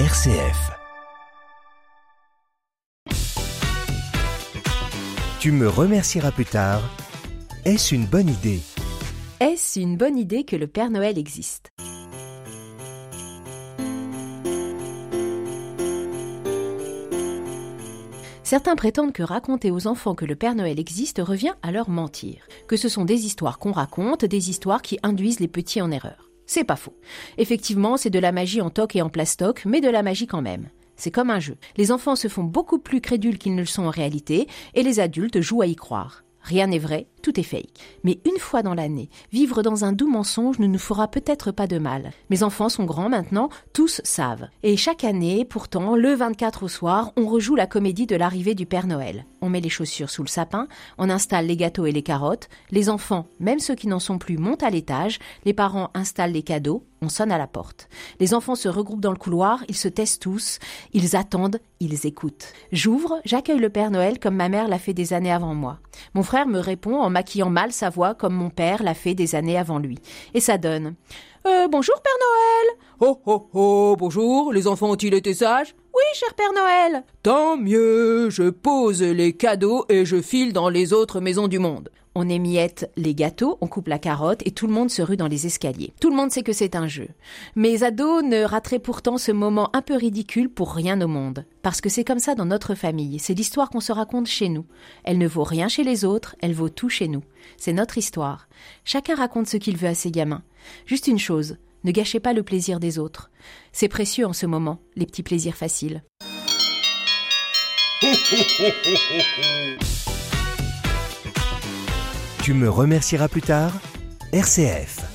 RCF. Tu me remercieras plus tard. Est-ce une bonne idée? Est-ce une bonne idée que le Père Noël existe? Certains prétendent que raconter aux enfants que le Père Noël existe revient à leur mentir, que ce sont des histoires qu'on raconte, des histoires qui induisent les petits en erreur. C'est pas faux. Effectivement, c'est de la magie en toc et en plastoc, mais de la magie quand même. C'est comme un jeu. Les enfants se font beaucoup plus crédules qu'ils ne le sont en réalité, et les adultes jouent à y croire. Rien n'est vrai, tout est fake. Mais une fois dans l'année, vivre dans un doux mensonge ne nous fera peut-être pas de mal. Mes enfants sont grands maintenant, tous savent. Et chaque année, pourtant, le 24 au soir, on rejoue la comédie de l'arrivée du Père Noël. On met les chaussures sous le sapin, on installe les gâteaux et les carottes, les enfants, même ceux qui n'en sont plus, montent à l'étage, les parents installent les cadeaux, on sonne à la porte. Les enfants se regroupent dans le couloir, ils se taisent tous, ils attendent, ils écoutent. J'ouvre, j'accueille le Père Noël comme ma mère l'a fait des années avant moi. Mon frère me répond en maquillant mal sa voix comme mon père l'a fait des années avant lui. Et ça donne euh, Bonjour Père Noël Oh oh oh, bonjour, les enfants ont-ils été sages? Oui, cher Père Noël Tant mieux, je pose les cadeaux et je file dans les autres maisons du monde. On émiette les gâteaux, on coupe la carotte et tout le monde se rue dans les escaliers. Tout le monde sait que c'est un jeu. Mes ados ne rateraient pourtant ce moment un peu ridicule pour rien au monde. Parce que c'est comme ça dans notre famille. C'est l'histoire qu'on se raconte chez nous. Elle ne vaut rien chez les autres, elle vaut tout chez nous. C'est notre histoire. Chacun raconte ce qu'il veut à ses gamins. Juste une chose, ne gâchez pas le plaisir des autres. C'est précieux en ce moment, les petits plaisirs faciles. Tu me remercieras plus tard RCF.